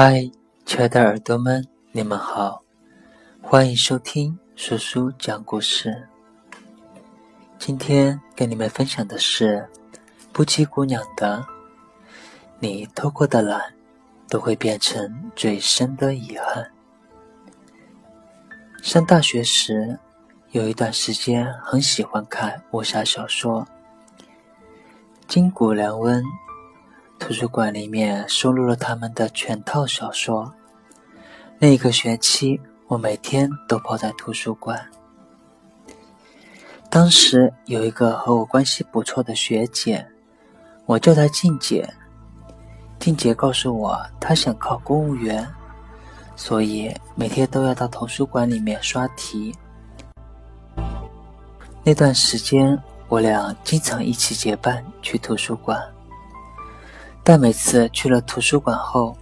嗨，亲爱的耳朵们，你们好，欢迎收听叔叔讲故事。今天跟你们分享的是不羁姑娘的“你偷过的懒，都会变成最深的遗憾”。上大学时，有一段时间很喜欢看武侠小说，金谷良温。图书馆里面收录了他们的全套小说。那个学期，我每天都泡在图书馆。当时有一个和我关系不错的学姐，我叫她静姐。静姐告诉我，她想考公务员，所以每天都要到图书馆里面刷题。那段时间，我俩经常一起结伴去图书馆。但每次去了图书馆后，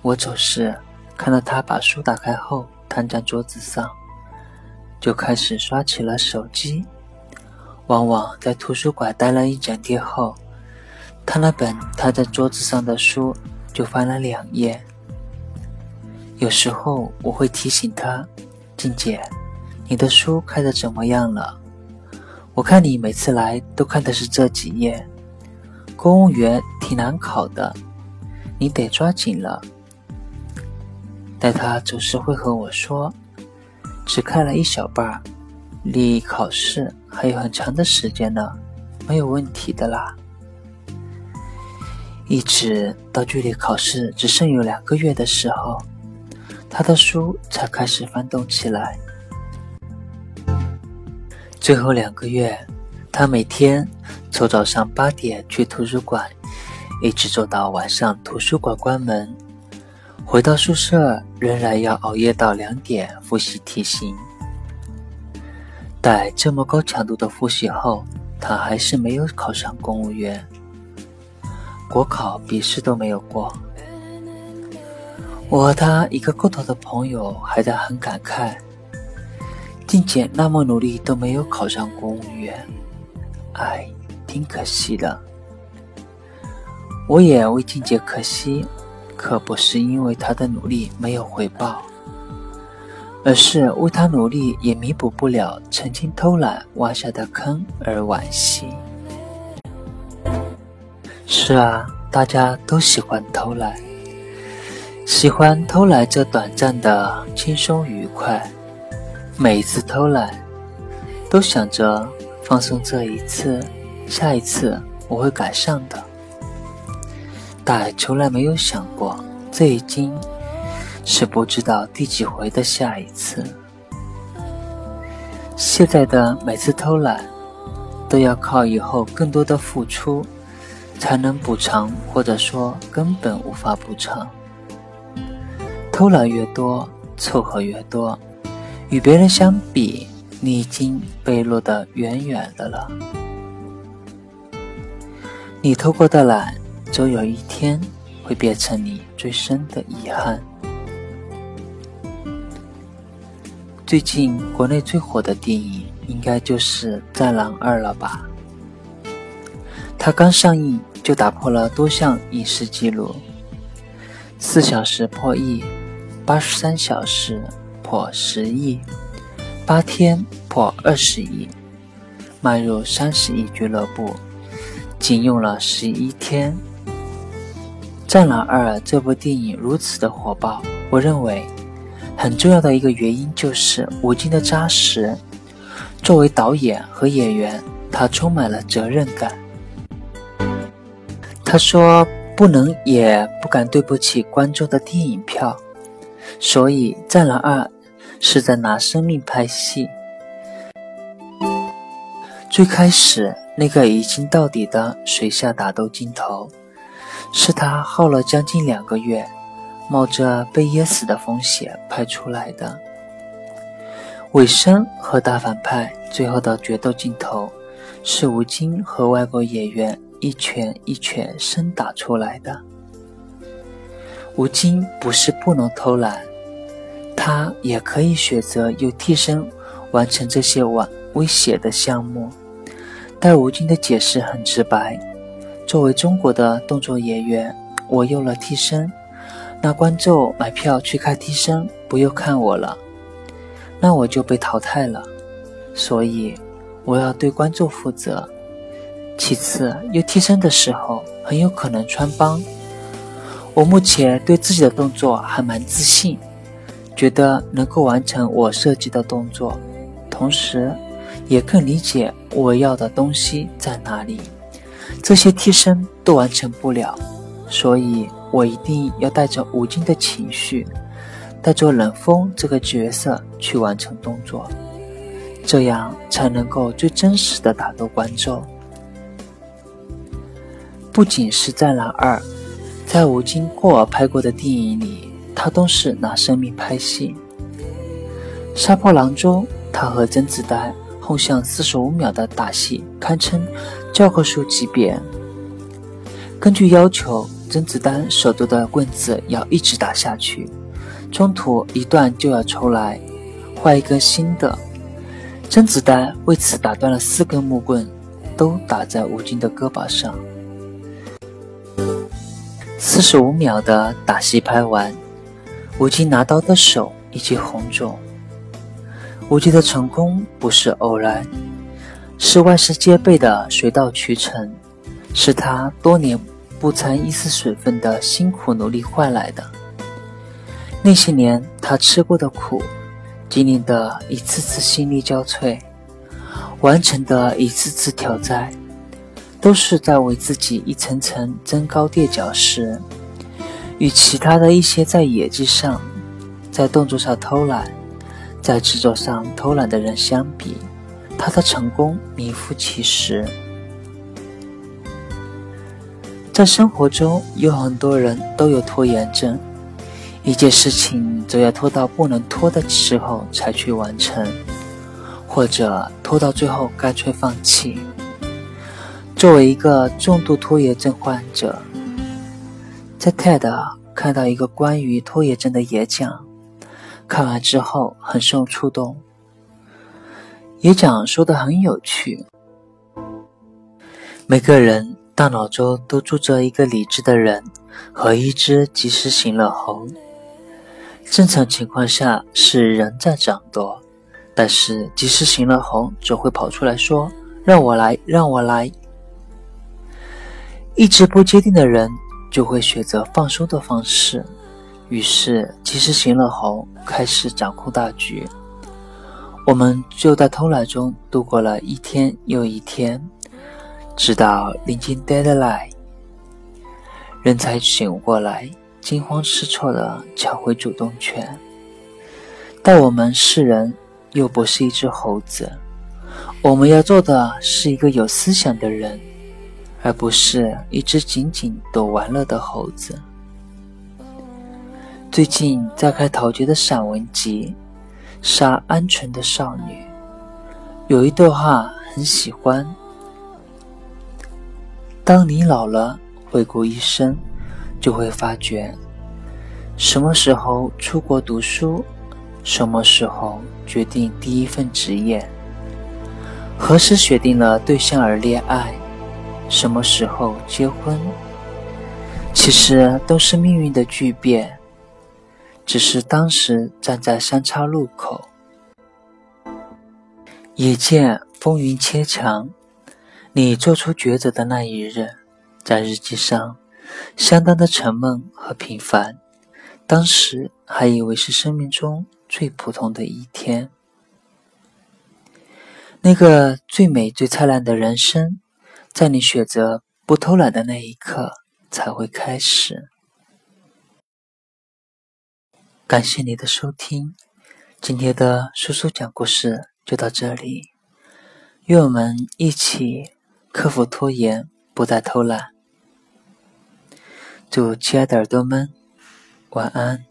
我总是看到他把书打开后摊在桌子上，就开始刷起了手机。往往在图书馆待了一整天后，他那本摊在桌子上的书就翻了两页。有时候我会提醒他：“静姐，你的书看的怎么样了？我看你每次来都看的是这几页。”公务员挺难考的，你得抓紧了。但他总是会和我说：“只看了一小半，离考试还有很长的时间呢，没有问题的啦。”一直到距离考试只剩有两个月的时候，他的书才开始翻动起来。最后两个月，他每天。从早上八点去图书馆，一直坐到晚上图书馆关门，回到宿舍仍然要熬夜到两点复习题型。待这么高强度的复习后，他还是没有考上公务员，国考笔试都没有过。我和他一个共同的朋友还在很感慨：静姐那么努力都没有考上公务员，唉。挺可惜的，我也为静姐可惜，可不是因为她的努力没有回报，而是为她努力也弥补不了曾经偷懒挖下的坑而惋惜。是啊，大家都喜欢偷懒，喜欢偷懒这短暂的轻松愉快，每一次偷懒都想着放松这一次。下一次我会改善的，但从来没有想过，这已经是不知道第几回的下一次。现在的每次偷懒，都要靠以后更多的付出才能补偿，或者说根本无法补偿。偷懒越多，凑合越多，与别人相比，你已经被落得远远的了。你偷过的懒，总有一天会变成你最深的遗憾。最近国内最火的电影，应该就是《战狼二》了吧？它刚上映就打破了多项影视记录：四小时破亿，八十三小时破十亿，八天破二十亿，迈入三十亿俱乐部。仅用了十一天，《战狼二》这部电影如此的火爆，我认为很重要的一个原因就是吴京的扎实。作为导演和演员，他充满了责任感。他说不能也不敢对不起观众的电影票，所以《战狼二》是在拿生命拍戏。最开始。那个一镜到底的水下打斗镜头，是他耗了将近两个月，冒着被噎死的风险拍出来的。尾声和大反派最后的决斗镜头，是吴京和外国演员一拳一拳生打出来的。吴京不是不能偷懒，他也可以选择用替身完成这些晚危险的项目。但吴京的解释很直白：作为中国的动作演员，我用了替身，那观众买票去看替身，不用看我了，那我就被淘汰了。所以我要对观众负责。其次，有替身的时候很有可能穿帮。我目前对自己的动作还蛮自信，觉得能够完成我设计的动作，同时也更理解我要的东西在哪里。这些替身都完成不了，所以我一定要带着吴京的情绪，带着冷风这个角色去完成动作，这样才能够最真实的打动观众。不仅是《战狼二》，在吴京过往拍过的电影里，他都是拿生命拍戏。《杀破狼》中，他和甄子丹后向四十五秒的打戏，堪称教科书级别。根据要求，甄子丹手中的棍子要一直打下去，中途一断就要抽来，换一根新的。甄子丹为此打断了四根木棍，都打在吴京的胳膊上。四十五秒的打戏拍完，吴京拿刀的手已经红肿。吴京的成功不是偶然，是万事皆备的水到渠成，是他多年不掺一丝水分的辛苦努力换来的。那些年他吃过的苦，经历的一次次心力交瘁，完成的一次次挑战。都是在为自己一层层增高垫脚石。与其他的一些在演技上、在动作上偷懒、在制作上偷懒的人相比，他的成功名副其实。在生活中，有很多人都有拖延症，一件事情总要拖到不能拖的时候才去完成，或者拖到最后干脆放弃。作为一个重度拖延症患者，在 TED 看到一个关于拖延症的演讲，看完之后很受触动。演讲说的很有趣，每个人大脑中都住着一个理智的人和一只及时行乐猴。正常情况下是人在掌舵，但是及时行乐猴总会跑出来说：“让我来，让我来。”意志不坚定的人就会选择放松的方式，于是及时行乐猴开始掌控大局。我们就在偷懒中度过了一天又一天，直到临近 deadline，人才醒过来，惊慌失措地抢回主动权。但我们是人，又不是一只猴子，我们要做的是一个有思想的人。而不是一只仅仅躲玩乐的猴子。最近在看陶杰的散文集《杀鹌鹑的少女》，有一段话很喜欢：当你老了，回顾一生，就会发觉，什么时候出国读书，什么时候决定第一份职业，何时选定了对象而恋爱。什么时候结婚，其实都是命运的巨变，只是当时站在三岔路口，眼见风云切墙，你做出抉择的那一日，在日记上相当的沉闷和平凡，当时还以为是生命中最普通的一天，那个最美最灿烂的人生。在你选择不偷懒的那一刻，才会开始。感谢你的收听，今天的叔叔讲故事就到这里。愿我们一起克服拖延，不再偷懒。祝亲爱的耳朵们晚安。